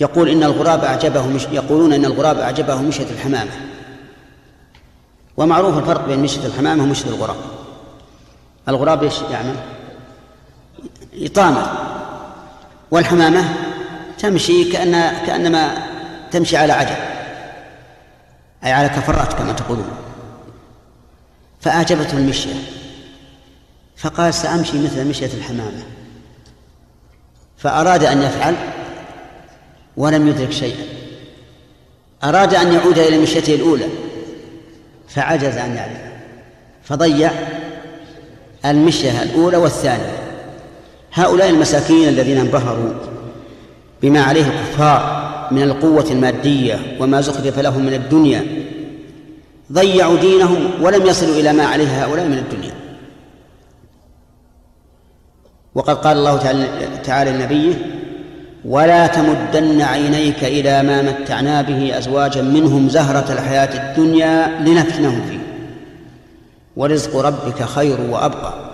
يقول إن الغراب أعجبه مش يقولون إن الغراب أعجبه مشية الحمامة. ومعروف الفرق بين مشية الحمامة ومشية الغراب. الغراب إيش يعمل؟ إطامة والحمامة تمشي كأن كأنما تمشي على عجل. أي على كفرات كما تقولون. فأعجبته المشية. فقال سأمشي مثل مشية الحمامة. فأراد أن يفعل ولم يدرك شيئا. أراد أن يعود إلى مشيته الأولى فعجز عن ذلك فضيع المشية الأولى والثانية. هؤلاء المساكين الذين انبهروا بما عليه الكفار من القوة المادية وما زخرف لهم من الدنيا ضيعوا دينهم ولم يصلوا إلى ما عليه هؤلاء من الدنيا. وقد قال الله تعالى لنبيه ولا تمدن عينيك إلى ما متعنا به أزواجا منهم زهرة الحياة الدنيا لنفتنهم فيه. ورزق ربك خير وأبقى.